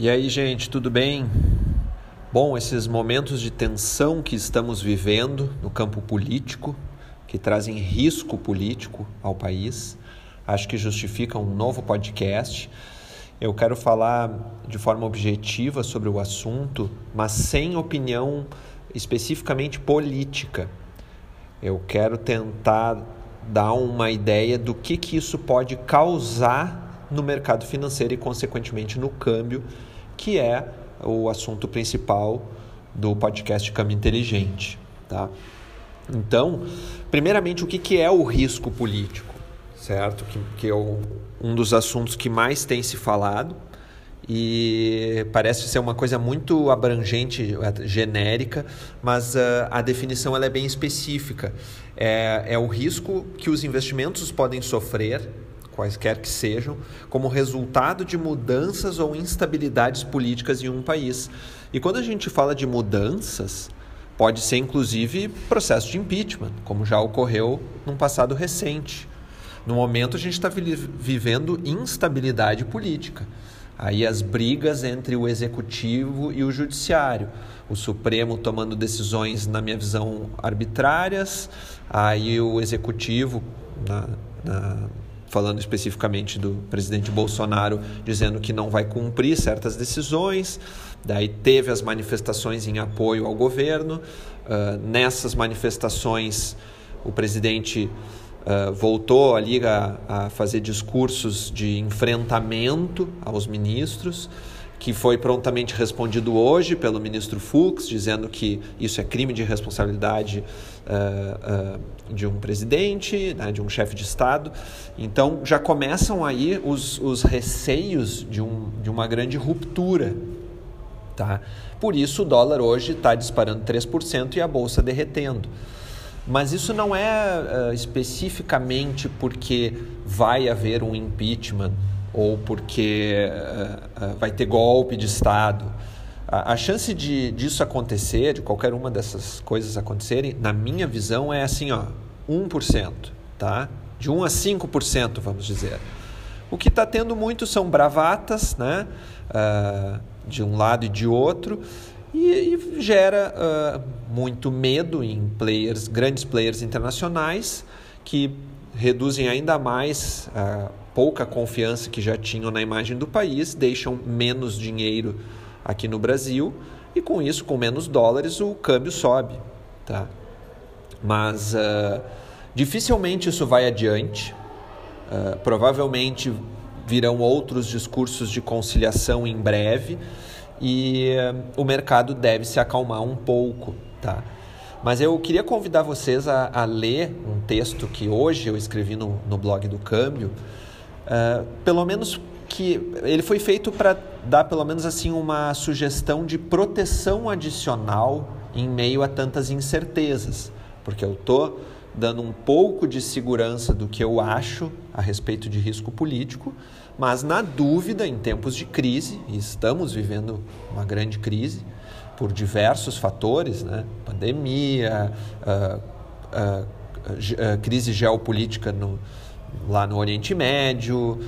E aí, gente, tudo bem? Bom, esses momentos de tensão que estamos vivendo no campo político, que trazem risco político ao país, acho que justificam um novo podcast. Eu quero falar de forma objetiva sobre o assunto, mas sem opinião especificamente política. Eu quero tentar dar uma ideia do que, que isso pode causar no mercado financeiro e, consequentemente, no câmbio, que é o assunto principal do podcast Câmbio Inteligente. Tá? Então, primeiramente, o que, que é o risco político? Certo? Que, que é o, um dos assuntos que mais tem se falado e parece ser uma coisa muito abrangente, genérica, mas uh, a definição ela é bem específica. É, é o risco que os investimentos podem sofrer quaisquer que sejam, como resultado de mudanças ou instabilidades políticas em um país. E quando a gente fala de mudanças, pode ser inclusive processo de impeachment, como já ocorreu num passado recente. No momento, a gente está vivendo instabilidade política. Aí as brigas entre o executivo e o judiciário, o Supremo tomando decisões, na minha visão, arbitrárias, aí o executivo, na, na falando especificamente do presidente Bolsonaro, dizendo que não vai cumprir certas decisões. Daí teve as manifestações em apoio ao governo. Uh, nessas manifestações, o presidente uh, voltou ali a, a fazer discursos de enfrentamento aos ministros que foi prontamente respondido hoje pelo ministro Fux, dizendo que isso é crime de responsabilidade uh, uh, de um presidente, né, de um chefe de Estado. Então já começam aí os, os receios de, um, de uma grande ruptura. Tá? Por isso o dólar hoje está disparando 3% e a bolsa derretendo. Mas isso não é uh, especificamente porque vai haver um impeachment ou porque uh, uh, vai ter golpe de Estado. A, chance de, disso acontecer, de qualquer uma dessas coisas acontecerem, na minha visão, é assim, ó, 1%, tá? De 1 a 5%, vamos dizer. O que está tendo muito são bravatas, né? Uh, de um lado e de outro, e, e gera muito medo em players, grandes players internacionais, que reduzem ainda mais a pouca confiança que já tinham na imagem do país, deixam menos dinheiro aqui no Brasil e com isso, com menos dólares, o câmbio sobe. Tá? Mas uh, dificilmente isso vai adiante. Uh, provavelmente virão outros discursos de conciliação em breve e uh, o mercado deve se acalmar um pouco. Tá? Mas eu queria convidar vocês a, a ler um texto que hoje eu escrevi no, no blog do Câmbio, uh, pelo menos que ele foi feito para dar pelo menos assim uma sugestão de proteção adicional em meio a tantas incertezas, porque eu tô dando um pouco de segurança do que eu acho a respeito de risco político, mas na dúvida, em tempos de crise, e estamos vivendo uma grande crise, por diversos fatores, né? pandemia, uh, uh, uh, crise geopolítica no, lá no Oriente Médio,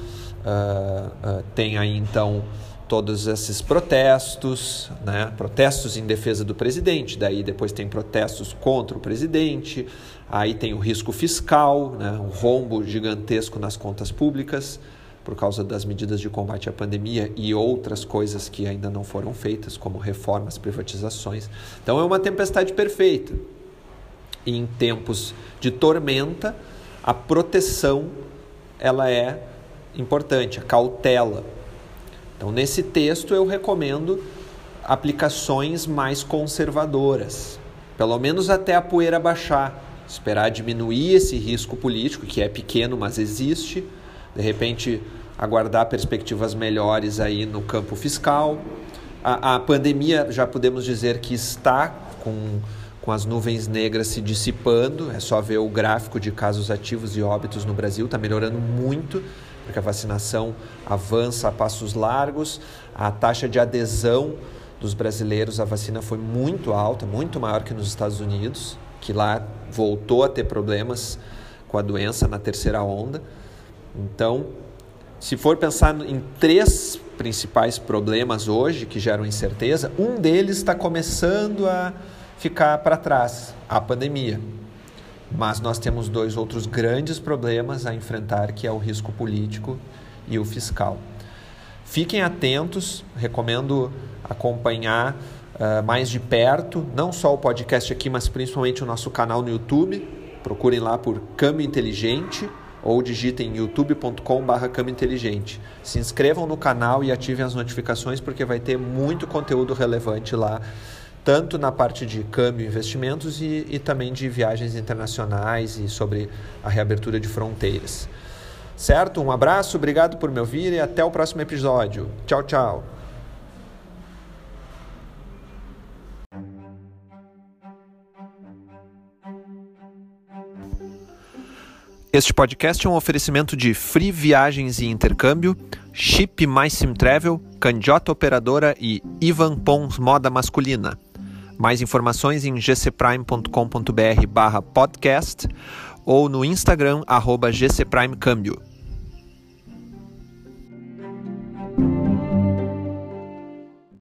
tem aí então todos esses protestos, né? protestos em defesa do presidente, daí depois tem protestos contra o presidente, aí tem o risco fiscal, né? um rombo gigantesco nas contas públicas por causa das medidas de combate à pandemia e outras coisas que ainda não foram feitas, como reformas, privatizações. Então é uma tempestade perfeita. E em tempos de tormenta, a proteção ela é importante, a cautela. Então nesse texto eu recomendo aplicações mais conservadoras, pelo menos até a poeira baixar, esperar diminuir esse risco político que é pequeno, mas existe de repente aguardar perspectivas melhores aí no campo fiscal. A, a pandemia, já podemos dizer que está com, com as nuvens negras se dissipando, é só ver o gráfico de casos ativos e óbitos no Brasil, está melhorando muito, porque a vacinação avança a passos largos, a taxa de adesão dos brasileiros à vacina foi muito alta, muito maior que nos Estados Unidos, que lá voltou a ter problemas com a doença na terceira onda. Então, se for pensar em três principais problemas hoje que geram incerteza, um deles está começando a ficar para trás, a pandemia. Mas nós temos dois outros grandes problemas a enfrentar, que é o risco político e o fiscal. Fiquem atentos, recomendo acompanhar uh, mais de perto, não só o podcast aqui, mas principalmente o nosso canal no YouTube. Procurem lá por Câmbio Inteligente ou digitem youtube.com.br inteligente. Se inscrevam no canal e ativem as notificações porque vai ter muito conteúdo relevante lá, tanto na parte de câmbio investimentos e, e também de viagens internacionais e sobre a reabertura de fronteiras. Certo? Um abraço, obrigado por me ouvir e até o próximo episódio. Tchau, tchau. Este podcast é um oferecimento de Free Viagens e Intercâmbio, Chip Mais Sim Travel, Candiota Operadora e Ivan Pons Moda Masculina. Mais informações em gcprime.com.br barra podcast ou no Instagram arroba gcprimecâmbio.